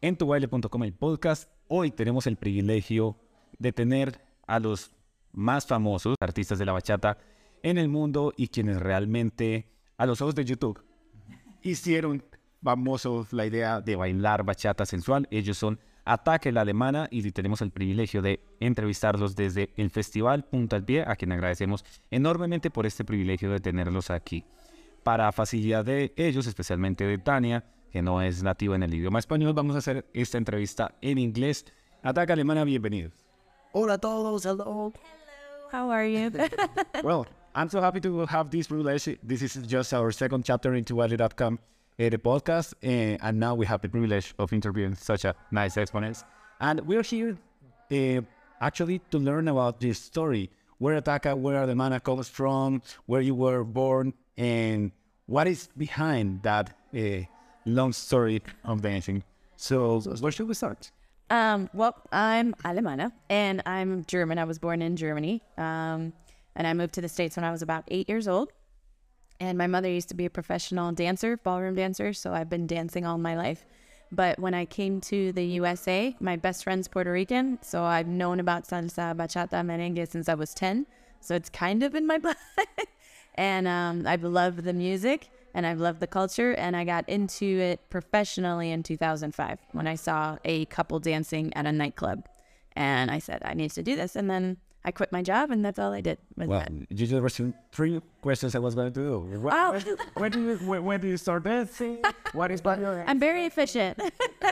en tubaile.com el podcast. Hoy tenemos el privilegio de tener a los más famosos artistas de la bachata en el mundo y quienes realmente a los ojos de YouTube hicieron famosos la idea de bailar bachata sensual. Ellos son Ataque la Alemana y tenemos el privilegio de entrevistarlos desde el Festival Punta al Pie, a quien agradecemos enormemente por este privilegio de tenerlos aquí. Para facilidad de ellos, especialmente de Tania, que no es nativo en el idioma español, vamos a hacer esta entrevista en inglés. Ataca y Alemana, bienvenidos. Hola a todos, hello. Hello, how are you? well, I'm so happy to have this privilege. This is just our second chapter in tubaile.com, uh, the podcast, uh, and now we have the privilege of interviewing such a nice exponents. And we're here uh, actually to learn about this story, where Ataca, where the mana comes from, where you were born, and what is behind that uh, long story of dancing. So, where should we start? um, well, I'm Alemana and I'm German. I was born in Germany. Um, and I moved to the States when I was about eight years old. And my mother used to be a professional dancer, ballroom dancer. So I've been dancing all my life. But when I came to the USA, my best friend's Puerto Rican. So I've known about salsa, bachata, merengue since I was 10. So it's kind of in my blood. and um, I've loved the music and I've loved the culture. And I got into it professionally in 2005 when I saw a couple dancing at a nightclub. And I said, I need to do this. And then I quit my job, and that's all I did. Was Well, that. you just received three questions I was going to do. When, Oh. when, when do you when, when do you start dancing? What is your I'm very efficient.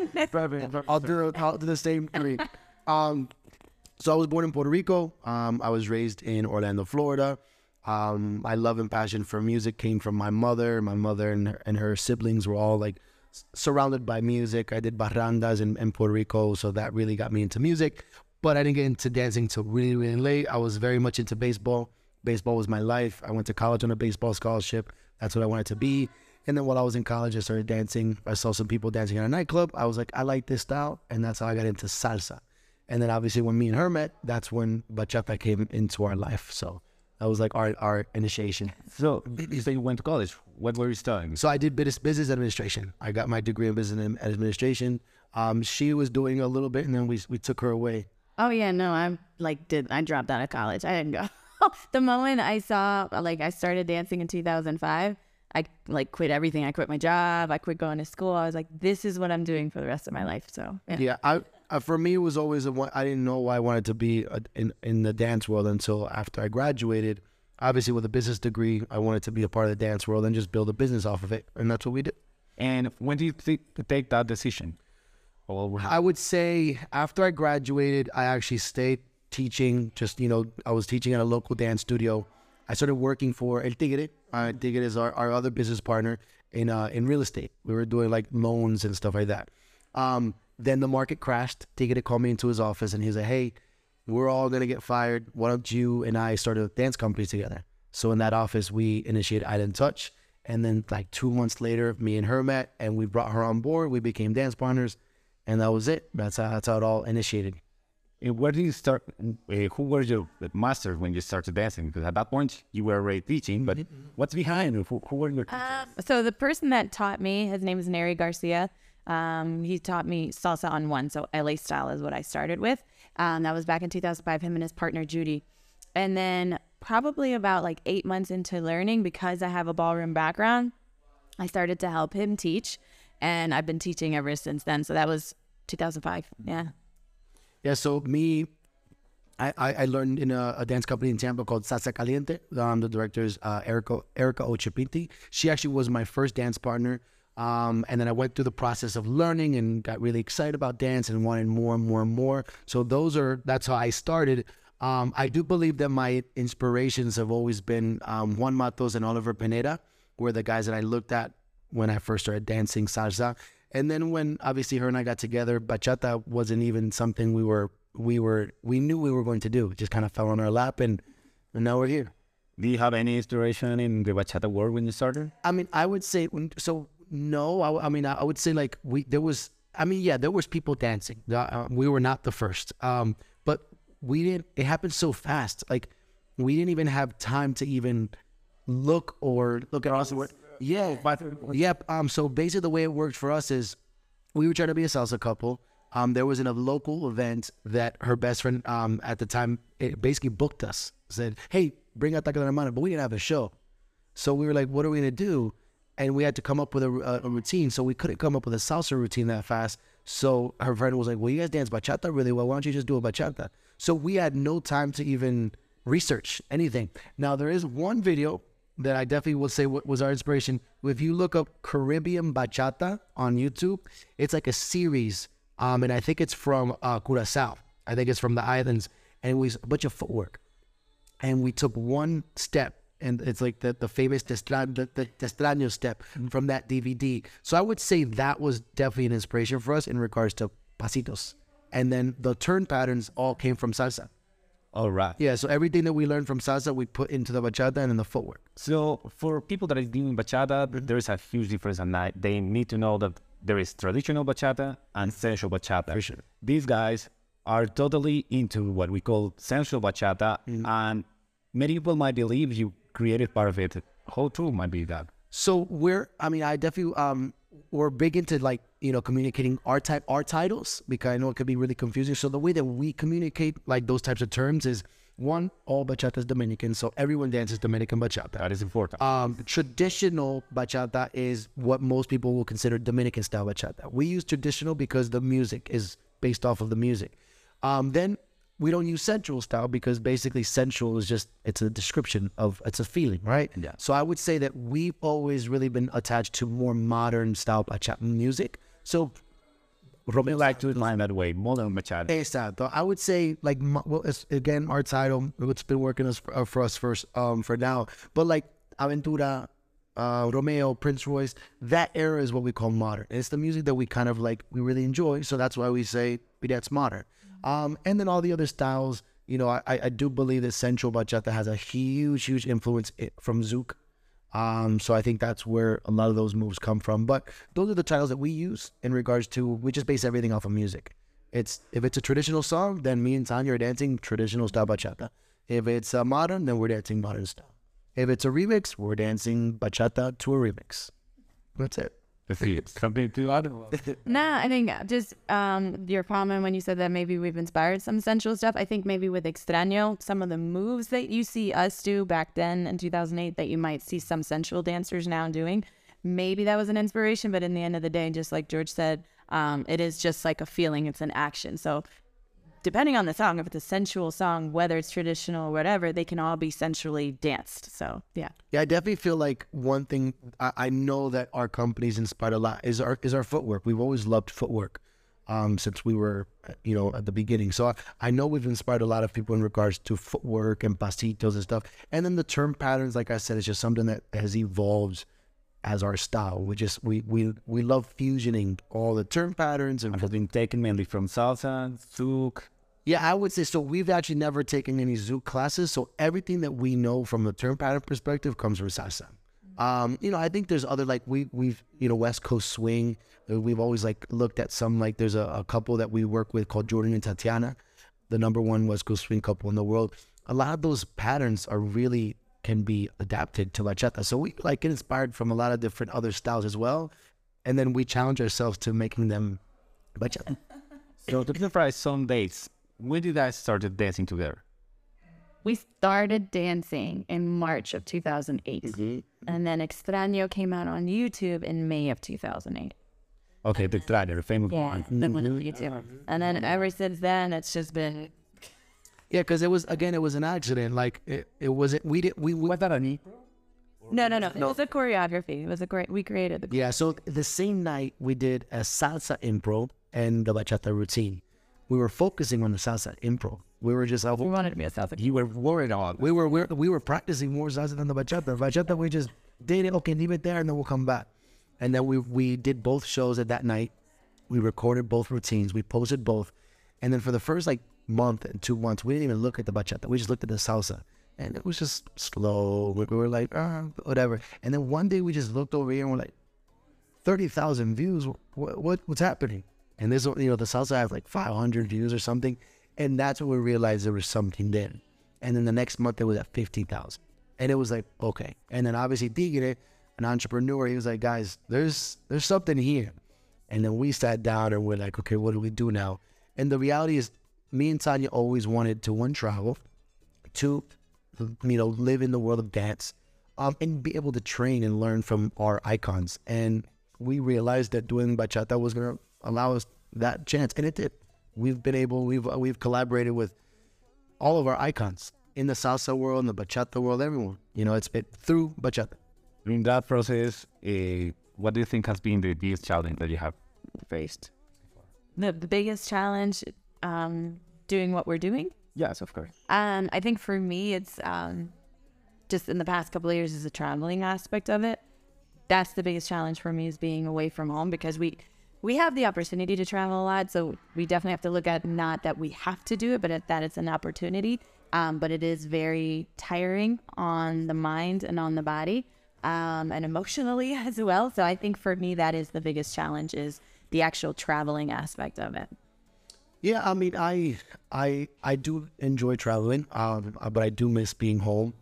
I'll do, I'll do the same three. Um, so I was born in Puerto Rico. Um, I was raised in Orlando, Florida. Um, my love and passion for music came from my mother. My mother and her, and her siblings were all like surrounded by music. I did parrandas in, in Puerto Rico, so that really got me into music. But I didn't get into dancing till really, really late. I was very much into baseball. Baseball was my life. I went to college on a baseball scholarship. That's what I wanted to be. And then while I was in college, I started dancing. I saw some people dancing in a nightclub. I was like, I like this style. And that's how I got into salsa. And then obviously when me and her met, that's when bachata came into our life. So that was like our, our initiation. So you you went to college. What were you studying? So I did business, business administration. I got my degree in business administration. Um, she was doing a little bit and then we, we took her away. Oh yeah, no, I'm like did I dropped out of college. I didn't go. the moment I saw like I started dancing in 2005, I like quit everything. I quit my job. I quit going to school. I was like, this is what I'm doing for the rest of my life. So yeah. Yeah, I uh, for me it was always a one. I didn't know why I wanted to be uh in in the dance world until after I graduated. Obviously, with a business degree, I wanted to be a part of the dance world and just build a business off of it, and that's what we did. And when did you th- take that decision? Or I would say after I graduated, I actually stayed teaching. Just you know, I was teaching at a local dance studio. I started working for El Tigre. Uh, Tigre is our, our other business partner in uh, in real estate. We were doing like loans and stuff like that. Um, then the market crashed. Tigre called me into his office and he was like, "Hey, we're all gonna get fired. Why don't you and I start a dance company together?" So in that office, we initiated Island Touch. And then like two months later, me and her met, and we brought her on board. We became dance partners and that was it. That's how that's how it all initiated. And where did you start? Uh, who were your masters when you started dancing? Because at that point you were already teaching, but what's behind? Who, who were your Um, so the person that taught me, his name is Neri Garcia. Um, he taught me salsa on one, so LA style is what I started with. Um, that was back in 2005. Him and his partner Judy, and then probably about like eight months into learning, because I have a ballroom background, I started to help him teach, and I've been teaching ever since then. So that was 2005. Yeah. Yeah. So me, I, I, I learned in a, a dance company in Tampa called Salsa Caliente. Um, the director is uh, Erica Erica Occhipinti. She actually was my first dance partner. Um, and then I went through the process of learning and got really excited about dance and wanted more and more and more. So those are that's how I started. Um, I do believe that my inspirations have always been um, Juan Matos and Oliver Pineda, were the guys that I looked at when I first started dancing salsa. And then when obviously her and I got together, bachata wasn't even something we were we were we knew we were going to do. It just kind of fell on our lap, and, and now we're here. Do you have any inspiration in the bachata world when you started? I mean, I would say so. No, I, I mean, I would say like we there was. I mean, yeah, there was people dancing. Uh, we were not the first, um, but we didn't. It happened so fast. Like we didn't even have time to even look or look at us. Yeah, Yep. Um. So basically, the way it worked for us is we were trying to be a salsa couple. Um, there was in a local event that her best friend um, at the time it basically booked us. Said, "Hey, bring out la Mano," but we didn't have a show, so we were like, "What are we gonna do?" And we had to come up with a, a, routine. So we couldn't come up with a salsa routine that fast. So her friend was like, "Well, you guys dance bachata really well. Why don't you just do a bachata?" So we had no time to even research anything. Now there is one video that I definitely will say was our inspiration. If you look up Caribbean bachata on YouTube, it's like a series um, and I think it's from uh, Curacao. I think it's from the islands, and it was a bunch of footwork. And we took one step, and it's like the, the famous Testra- the, the step mm-hmm. from that DVD. So I would say that was definitely an inspiration for us in regards to pasitos. And then the turn patterns all came from salsa. All right. Yeah, so everything that we learned from salsa, we put into the bachata and in the footwork. So for people that are doing bachata, mm-hmm. there is a huge difference, and they need to know that there is traditional bachata and sensual bachata. For sure. These guys are totally into what we call sensual bachata, mm-hmm. and many people might believe you created part of it. How true might be that? So we're, I mean, I definitely, um, we're big into like, you know, communicating our type, our titles because I know it could be really confusing. So the way that we communicate like those types of terms is one, all bachata is Dominican. So everyone dances Dominican bachata. That is important. Um, traditional bachata is what most people will consider Dominican style bachata. We use traditional because the music is based off of the music. Um, then we don't use sensual style because basically sensual is just it's a description of it's a feeling, right? Yeah. So I would say that we've always really been attached to more modern style bachata music. So Romeo like to line that way, modern bachata. Exacto. I would say like well, it's, again our title. It's been working us uh, for us first um for now. But like Aventura, uh, Romeo, Prince Royce, that era is what we call modern. It's the music that we kind of like we really enjoy. So that's why we say that's modern. Um, and then all the other styles. You know, I, I do believe that Sensual Bachata has a huge, huge influence from Zouk. Um, so I think that's where a lot of those moves come from. But those are the titles that we use in regards to we just base everything off of music. It's if it's a traditional song, then me and Tanja are dancing traditional style bachata. If it's uh, modern, then we're dancing modern style. If it's a remix, we're dancing bachata to a remix. That's it. Something to add? Nah, I think just um, your comment when you said that maybe we've inspired some sensual stuff. I think maybe with Extraño, some of the moves that you see us do back then in 2008 that you might see some sensual dancers now doing, maybe that was an inspiration. But in the end of the day, just like George said, um, it is just like a feeling, it's an action. So depending on the song, if it's a sensual song, whether it's traditional or whatever, they can all be sensually danced. So yeah. Yeah, I definitely feel like one thing I, I know that our company's inspired a lot is our is our footwork. We've always loved footwork um, since we were, uh, you know, at the beginning. So I, I know we've inspired a lot of people in regards to footwork and pasitos and stuff. And then the turn patterns, like I said, is just something that has evolved as our style. We just we we we love fusioning all the turn patterns and And has been taken mainly from salsa, zouk. Yeah, I would say so. We've actually never taken any Zouk classes, so everything that we know from the turn pattern perspective comes from salsa. Um, you know, I think there's other like we we've you know West Coast swing. uh, We've always like looked at some like there's a, a couple that we work with called Jordan and Tatiana, the number one West Coast swing couple in the world. A lot of those patterns are really can be adapted to bachata. So we like get inspired from a lot of different other styles as well, and then we challenge ourselves to making them bachata. So to clarify some dates, when did I started dancing together? We started dancing in March of 2008. Mm-hmm. And then Extraño came out on YouTube in May of 2008. Okay, the Trader, the famous Yeah, one. that went on mm-hmm. YouTube. And then ever since then, it's just been. Yeah, because it was again, it was an accident. Like it, it wasn't. We didn't. We, we Was that a knee? No, no, no. It was a choreography. It was a great. We created the. yeah. So the same night we did a salsa impro and the bachata routine. We were focusing on the salsa impro. We were just. We wanted to be a South. You were worried on. We were we were, we were practicing more salsa than the bachata. Bachata we just did it. Okay, leave it there, and then we'll come back. And then we we did both shows at that night. We recorded both routines. We posted both, and then for the first like month and two months, we didn't even look at the bachata. We just looked at the salsa, and it was just slow. We we were like, ah, whatever. And then one day we just looked over here and we're like, thirty thousand views. What, what what's happening? And this, you know, the salsa has like five hundred views or something, and that's when we realized there was something there. And then the next month it was at fifty thousand, and it was like okay. And then obviously Tigre, an entrepreneur, he was like, guys, there's there's something here. And then we sat down and we're like, okay, what do we do now? And the reality is, me and Tanja always wanted to one travel, two, you know, live in the world of dance, um, and be able to train and learn from our icons. And we realized that doing bachata was to allow us that chance, and it did. We've been able, we've we've collaborated with all of our icons in the salsa world, in the bachata world, everyone. You know, it's it's through bachata. In that process, uh, what do you think has been the biggest challenge that you have faced? The, the biggest challenge um, doing what we're doing. Yes, of course. Um, I think for me, it's um, just in the past couple of years is the traveling aspect of it. That's the biggest challenge for me is being away from home because we we have the opportunity to travel a lot, so we definitely have to look at not that we have to do it, but that it's an opportunity. Um, but it is very tiring on the mind and on the body, um, and emotionally as well. So I think for me that is the biggest challenge is the actual traveling aspect of it. Yeah, I mean, I I I do enjoy traveling, um, but I do miss being home.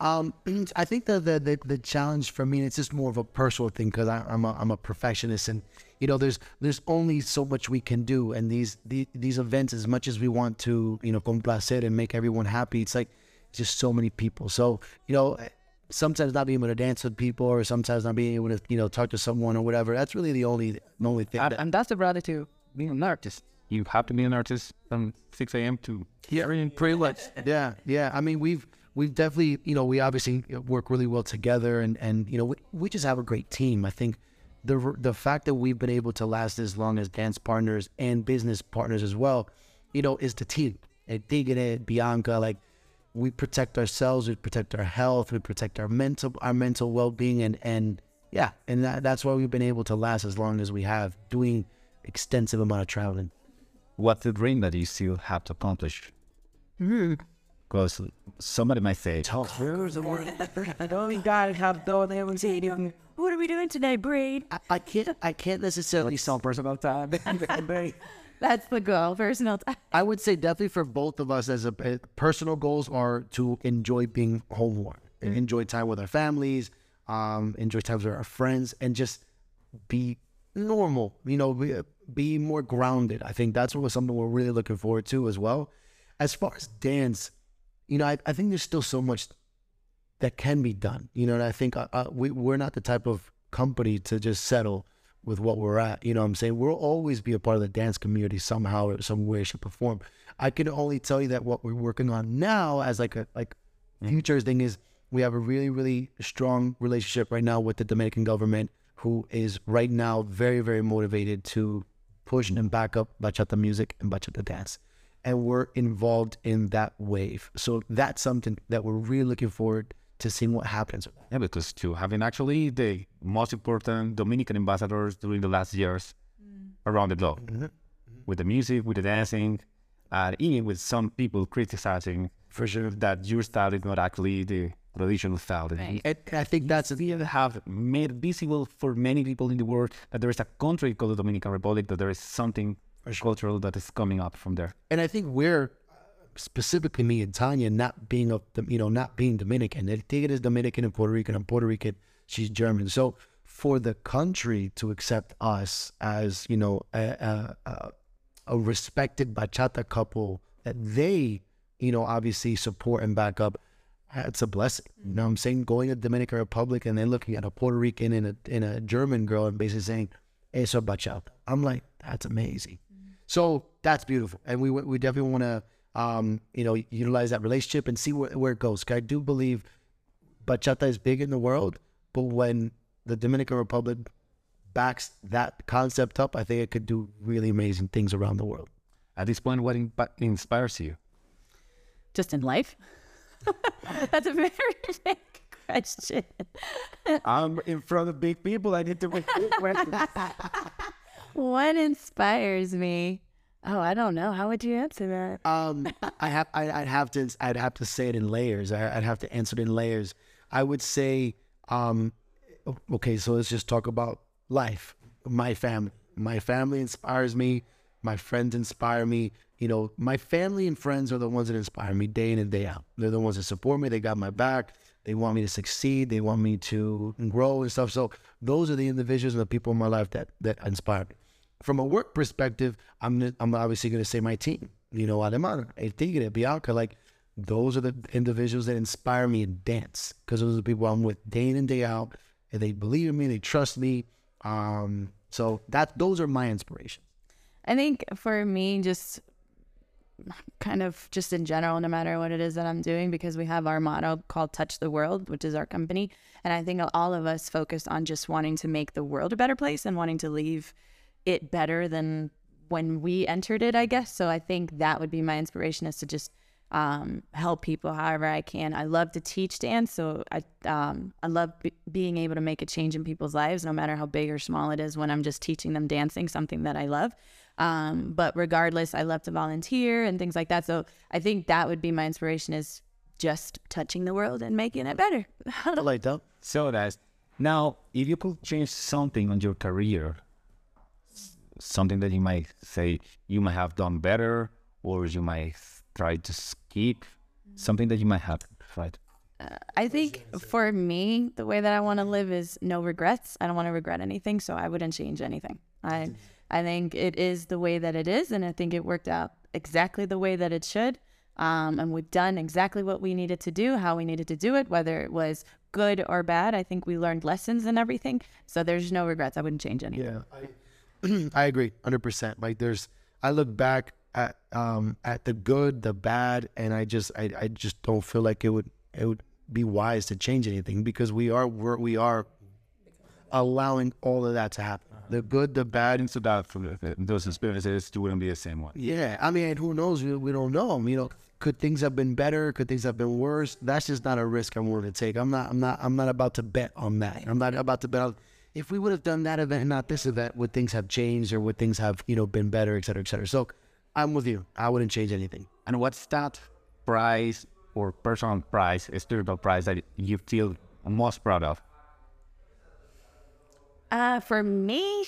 Um, I think the, the the the challenge for me it's just more of a personal thing because I'm a I'm a perfectionist and you know there's there's only so much we can do and these the, these events as much as we want to you know complacer and make everyone happy it's like just so many people so you know eh, sometimes not being able to dance with people or sometimes not being able to you know talk to someone or whatever that's really the only the only thing And, that, and that's the reality to being an artist. You have to be an artist from 6 a.m. to Yeah, pretty much. Yeah, yeah. I mean, we've we've definitely, you know, we obviously work really well together, and and you know, we, we just have a great team. I think the the fact that we've been able to last as long as dance partners and business partners as well, you know, is the team. And Tigre, Bianca, like we protect ourselves, we protect our health, we protect our mental our mental well being, and and yeah, and that, that's why we've been able to last as long as we have, doing extensive amount of traveling. What's the dream that you still have to accomplish? Hmm. Because somebody might say, Talk I know you gotta have though they would say, what are we doing today, Braid? I, I can't I can't necessarily some personal time. That's the goal, personal time. I would say definitely for both of us as a uh, personal goals are to enjoy being home more, and enjoy time with our families, um, enjoy time with our friends, and just be normal. You know, be, be more grounded. I think that's what something we're really looking forward to as well. As far as dance, you know, I, I think there's still so much that can be done. You know, and I think uh, uh, we we're not the type of company to just settle with what we're at. You know what I'm saying? We'll always be a part of the dance community somehow or some way, shape, or form. I can only tell you that what we're working on now as like a like future thing is we have a really, really strong relationship right now with the Dominican government who is right now very, very motivated to push and back up bachata music and bachata dance. And we're involved in that wave. So that's something that we're really looking forward to seeing what happens. Yeah, because to having actually the most important Dominican ambassadors during the last years mm. around the globe, mm-hmm. Mm-hmm. with the music, with the dancing, and even with some people criticizing For sure. that your style is not actually the traditional style. Right. And I think that's we have made visible for many people in the world that there is a country called the Dominican Republic, that there is something cultural that is coming up from there. and I think we're specifically me and Tanja not being a you know not being Dominican. El Tigre is Dominican and Puerto Rican. I'm Puerto Rican. She's German. So for the country to accept us as you know a a, a, respected bachata couple that they you know obviously support and back up. It's a blessing. You know I'm saying? Going to Dominican Republic and then looking at a Puerto Rican and a, and a German girl and basically saying, eso bachata. I'm like, that's amazing. So that's beautiful, and we we definitely want to um, you know utilize that relationship and see where, where it goes. I do believe bachata is big in the world, but when the Dominican Republic backs that concept up, I think it could do really amazing things around the world. At this point, what in- inspires you? Just in life? That's a very big question. I'm in front of big people. I need to make questions. What inspires me? Oh, I don't know. How would you answer that? Um, I have I, I'd have to I'd have to say it in layers. I, I'd have to answer it in layers. I would say, um, okay, so let's just talk about life. My family, my family inspires me. My friends inspire me. You know, my family and friends are the ones that inspire me day in and day out. They're the ones that support me. They got my back. They want me to succeed. They want me to grow and stuff. So those are the individuals and the people in my life that that inspire me. From a work perspective, I'm I'm obviously going to say my team. You know, Alemana, El Tigre, Bianca, like those are the individuals that inspire me to dance because those are the people I'm with day in and day out, and they believe in me, they trust me. Um, so that those are my inspirations. I think for me, just kind of just in general, no matter what it is that I'm doing, because we have our motto called Touch the World, which is our company. And I think all of us focus on just wanting to make the world a better place and wanting to leave it better than when we entered it, I guess. So I think that would be my inspiration is to just um, help people however I can. I love to teach dance, so I um, I love b- being able to make a change in people's lives, no matter how big or small it is. When I'm just teaching them dancing, something that I love. Um, but regardless, I love to volunteer and things like that. So I think that would be my inspiration is just touching the world and making it better. I like that. So that's now, if you could change something on your career, something that you might say you might have done better, or you might try to skip, something that you might have tried. I think for me, the way that I want to live is no regrets. I don't want to regret anything, so I wouldn't change anything. I I think it is the way that it is, and I think it worked out exactly the way that it should. Um, and we've done exactly what we needed to do, how we needed to do it, whether it was good or bad. I think we learned lessons and everything. So there's no regrets. I wouldn't change anything. Yeah, I, I agree, hundred percent. Like there's, I look back at um at the good, the bad, and I just I, I just don't feel like it would it would be wise to change anything because we are we're, we are allowing all of that to happen. The good, the bad, And so that for the- those experiences, you wouldn't be the same one. Yeah, I mean, who knows? We, we don't know. You know, could things have been better? Could things have been worse? That's just not a risk I'm willing to take. I'm not. I'm not. I'm not about to bet on that. I'm not about to bet on. If we would have done that event and not this event, would things have changed or would things have you know been better, et cetera, et cetera? So, I'm with you. I wouldn't change anything. And what's that prize or personal prize, a spiritual prize that you feel most proud of? Uh, for me,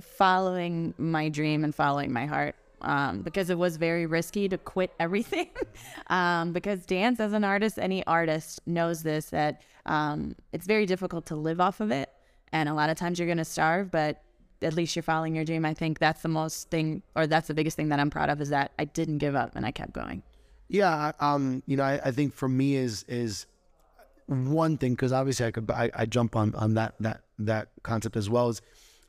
following my dream and following my heart. Um, because it was very risky to quit everything. um, because dance as an artist, any artist knows this that um, it's very difficult to live off of it. And a lot of times you're going to starve, but at least you're following your dream. I think that's the most thing, or that's the biggest thing that I'm proud of is that I didn't give up and I kept going. Yeah, um, you know, I, I think for me is is one thing because obviously I could I, I jump on on that that that concept as well. Is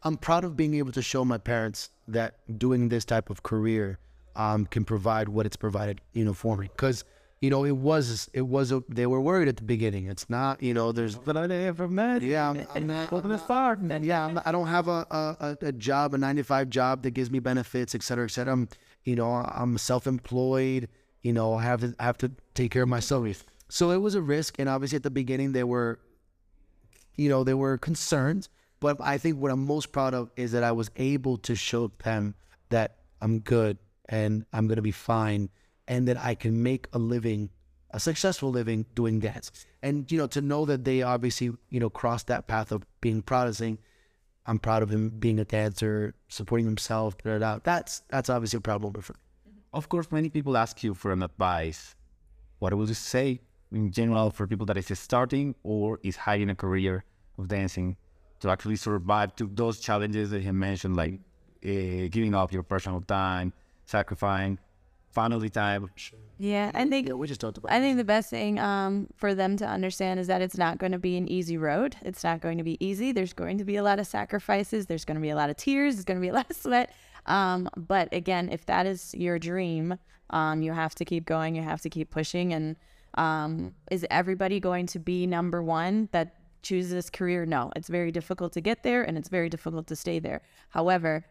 I'm proud of being able to show my parents that doing this type of career um, can provide what it's provided, you know, for me. Because you know, it was it was a, they were worried at the beginning. It's not, you know, there's but I ever met. yeah, I'm, I'm not. Not- and yeah, I'm not, I don't have a, a, a- job, a nine to five job that gives me benefits, et cetera, et cetera. I'm, you know, I'm self-employed. You know, I have to I have to take care of myself. So it was a risk, and obviously at the beginning they were, you know, they were concerned. But I think what I'm most proud of is that I was able to show them that I'm good and I'm gonna be fine, and that I can make a living, a successful living doing dance. And you know, to know that they obviously you know crossed that path of being saying, I'm proud of him being a dancer, supporting himself. Da, da, da. That's that's obviously a proud moment for me. Of course, many people ask you for an advice. What would you say in general for people that is starting or is hiding a career of dancing to actually survive to those challenges that you mentioned, like uh, giving up your personal time, sacrificing family time? Yeah, I think Yeah, we just talked about. I think the best thing um, for them to understand is that it's not going to be an easy road. It's not going to be easy. There's going to be a lot of sacrifices. There's going to be a lot of tears. There's going to be a lot of sweat. Um, but again, if that is your dream, um, you have to keep going. You have to keep pushing. And um, is everybody going to be number one that chooses this career? No, it's very difficult to get there and it's very difficult to stay there. However,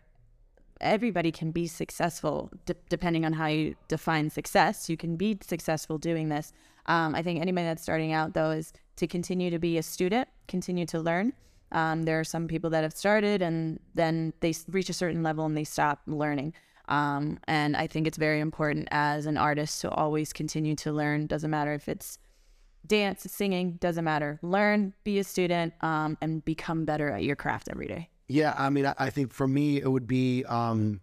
everybody can be successful d- depending on how you define success. You can be successful doing this. Um, I think anybody that's starting out, though, is to continue to be a student, continue to learn. Um, there are some people that have started and then they reach a certain level and they stop learning. Um, and I think it's very important as an artist to always continue to learn. Doesn't matter if it's dance, singing, doesn't matter. Learn, be a student, um, and become better at your craft every day. Yeah, I mean, I, I think for me it would be um,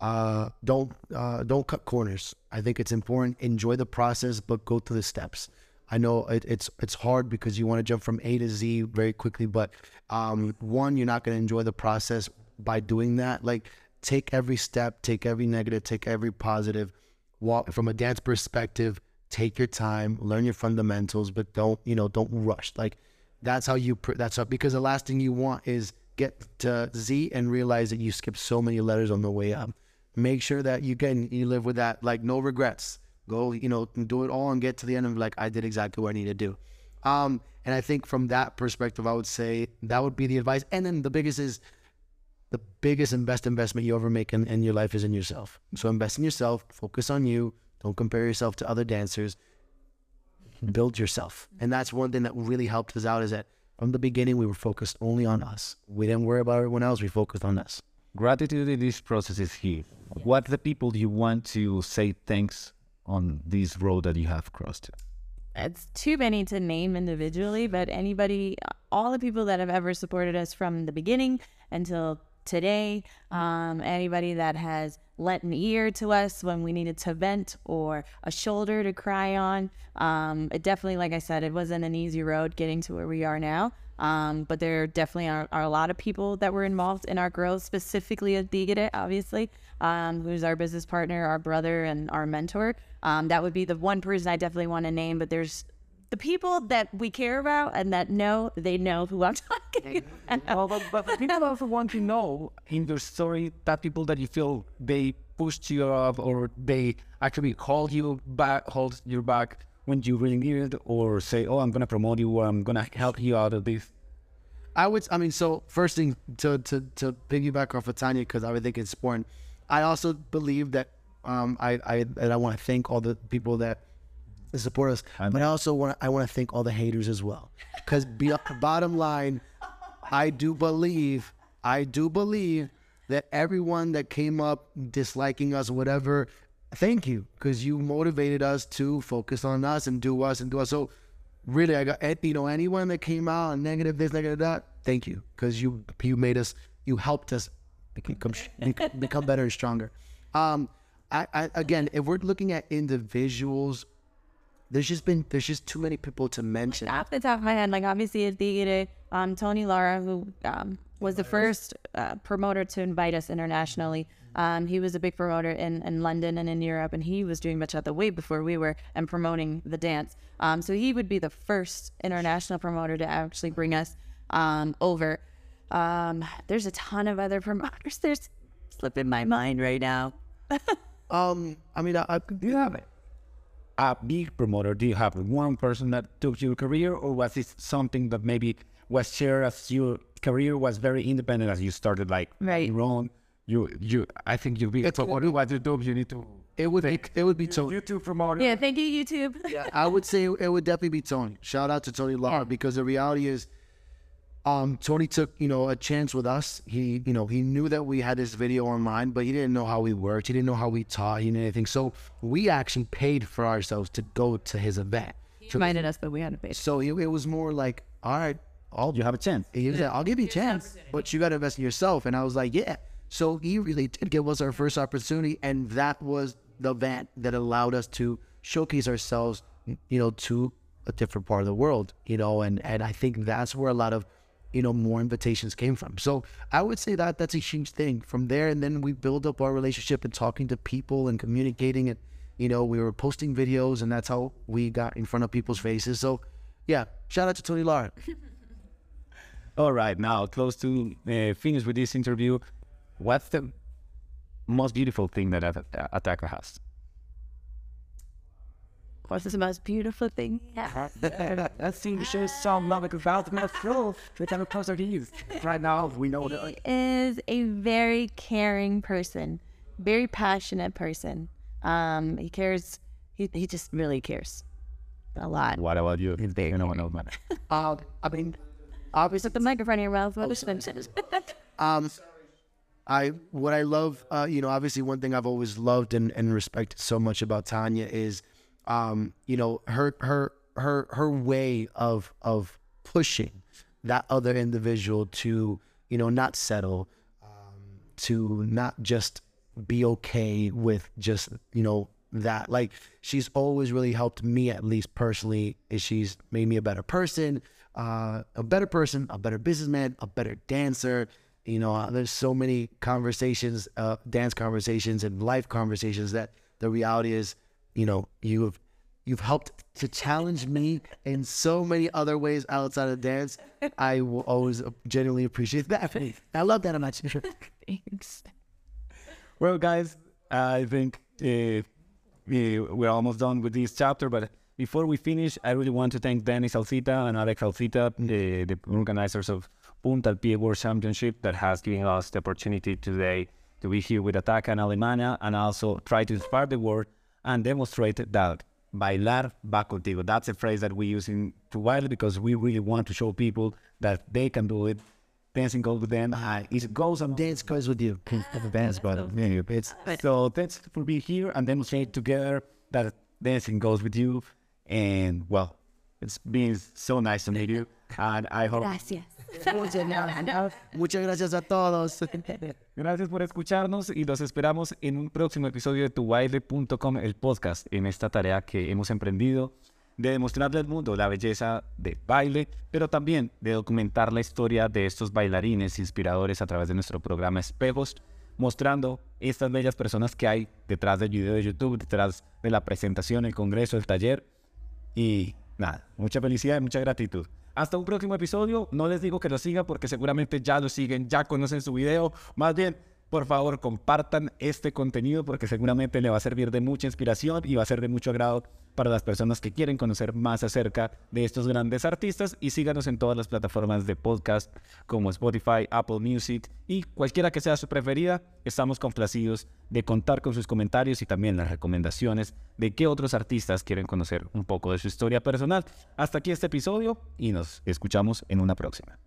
uh, don't uh, don't cut corners. I think it's important. Enjoy the process, but go through the steps. I know it, it's it's hard because you want to jump from A to Z very quickly, but um, one, you're not going to enjoy the process by doing that. Like take every step, take every negative, take every positive. Walk from a dance perspective. Take your time, learn your fundamentals, but don't you know don't rush. Like that's how you. That's how because the last thing you want is get to Z and realize that you skipped so many letters on the way up. Make sure that you can you live with that like no regrets. Go you know do it all and get to the end of like I did exactly what I need to do. Um, and I think from that perspective, I would say that would be the advice. And then the biggest is the biggest and best investment you ever make in, in your life is in yourself. So invest in yourself, focus on you, don't compare yourself to other dancers, build yourself. And that's one thing that really helped us out is that from the beginning we were focused only on us. We didn't worry about everyone else, we focused on us. Gratitude in this process is here. What the people you want to say thanks on this road that you have crossed? it's too many to name individually, but anybody, all the people that have ever supported us from the beginning until today, um, anybody that has lent an ear to us when we needed to vent or a shoulder to cry on. Um, it definitely, like I said, it wasn't an easy road getting to where we are now. Um, but there definitely are, are a lot of people that were involved in our growth, specifically at Tigre, obviously, um, who's our business partner, our brother, and our mentor. Um, that would be the one person I definitely want to name. But there's the people that we care about and that know they know who I'm talking about. well, but, but the people also want to know in your story that people that you feel they pushed you up or they actually hold you back, hold your back when you really need it, or say, "Oh, I'm gonna promote you," or "I'm gonna help you out of this." I would. I mean, so first thing to to to piggyback off of Tanja because I would think it's important. I also believe that um, I I and I want to thank all the people that support us, but I also want I want to thank all the haters as well. Because bottom line, I do believe I do believe that everyone that came up disliking us, whatever, thank you because you motivated us to focus on us and do us and do us. So really, I got eh, you know anyone that came out and negative this, negative that. Thank you because you you made us, you helped us become become better and stronger. Um, I, I again, if we're looking at individuals, there's just been there's just too many people to mention. Off the top of my head, like obviously at Tigre, um, Tony Lara, who um, was the first uh, promoter to invite us internationally. Um, he was a big promoter in, in London and in Europe, and he was doing much bachata way before we were and promoting the dance. Um, so he would be the first international promoter to actually bring us um, over. Um, there's a ton of other promoters. There's slipping my mind right now. Um, I mean, I, I Do you have a big promoter? Do you have one person that took your career, or was it something that maybe was shared as your career was very independent as you started like Right. your own? You, you. I think you big It's- promoter. What you do, you need to it would be it would be Tony. YouTube promoter. Yeah, thank you, YouTube. Yeah, I would say it would definitely be Tony. Shout out to Tony Lara Yeah. because the reality is, um, Tony took you know a chance with us. He you know he knew that we had this video online, but he didn't know how we worked. He didn't know how we taught. He didn't anything. So we actually paid for ourselves to go to his event. He reminded us, but we had to pay. So it, it was more like, all right, I'll You have a chance. he was like, I'll give you a chance, but you got to invest in yourself. And I was like, yeah. So he really did give us our first opportunity. And that was the event that allowed us to showcase ourselves, you know, to a different part of the world, you know, and, and I think that's where a lot of, you know, more invitations came from. So I would say that that's a huge thing from there. And then we build up our relationship and talking to people and communicating and, you know, we were posting videos and that's how we got in front of people's faces. So yeah, shout out to Tony Lara. All right, now close to uh, finish with this interview. What's the most beautiful thing that At- Ataca has? What's the most beautiful thing? Yeah. That seems to some love about my soul. We have a closer to you. Right now, we know that. He is a very caring person, very passionate person. Um, he cares. He, he just really cares a lot. What about you? He's big. You know what, no man. Uh, I mean, obviously, Put the microphone in your mouth. What is Um, I what I love, uh, you know, obviously one thing I've always loved and, and respected so much about Tanja is, um, you know, her her her her way of of pushing that other individual to, you know, not settle, um, to not just be okay with just you know that. Like she's always really helped me at least personally is she's made me a better person uh, a better person a better businessman a better dancer. You know, uh, there's so many conversations, uh, dance conversations and life conversations that the reality is, you know, you have you've helped to challenge me in so many other ways outside of dance. I will always genuinely appreciate that. I love that about you. Thanks. Well, guys, I think uh, we- we're almost done with this chapter, but before we finish, I really want to thank Danny Salsita and Alex Salsita, the, the organizers of Puntal Pie World Championship, that has given us the opportunity today to be here with Ataca and Alemana and also try to inspire the world and demonstrate that bailar va contigo. That's a phrase that we use in tubaile because we really want to show people that they can do it. Dancing goes with them. Uh, it goes on Dance goes with you. dance, but yeah, it's so thanks for being here and demonstrate together that dancing goes with you. And well, it's been so nice to meet you. And I hope. Gracias. Muchas gracias a todos. Gracias por escucharnos y los esperamos en un próximo episodio de tubaile.com, el podcast, en esta tarea que hemos emprendido de demostrarle al mundo la belleza de baile, pero también de documentar la historia de estos bailarines inspiradores a través de nuestro programa Espejos, mostrando estas bellas personas que hay detrás del video de YouTube, detrás de la presentación, el congreso, el taller. Y nada, mucha felicidad y mucha gratitud. Hasta un próximo episodio. No les digo que lo sigan porque seguramente ya lo siguen, ya conocen su video. Más bien, por favor, compartan este contenido porque seguramente le va a servir de mucha inspiración y va a ser de mucho agrado para las personas que quieren conocer más acerca de estos grandes artistas. Y síganos en todas las plataformas de podcast como Spotify, Apple Music y cualquiera que sea su preferida. Estamos complacidos de contar con sus comentarios y también las recomendaciones de qué otros artistas quieren conocer un poco de su historia personal. Hasta aquí este episodio y nos escuchamos en una próxima.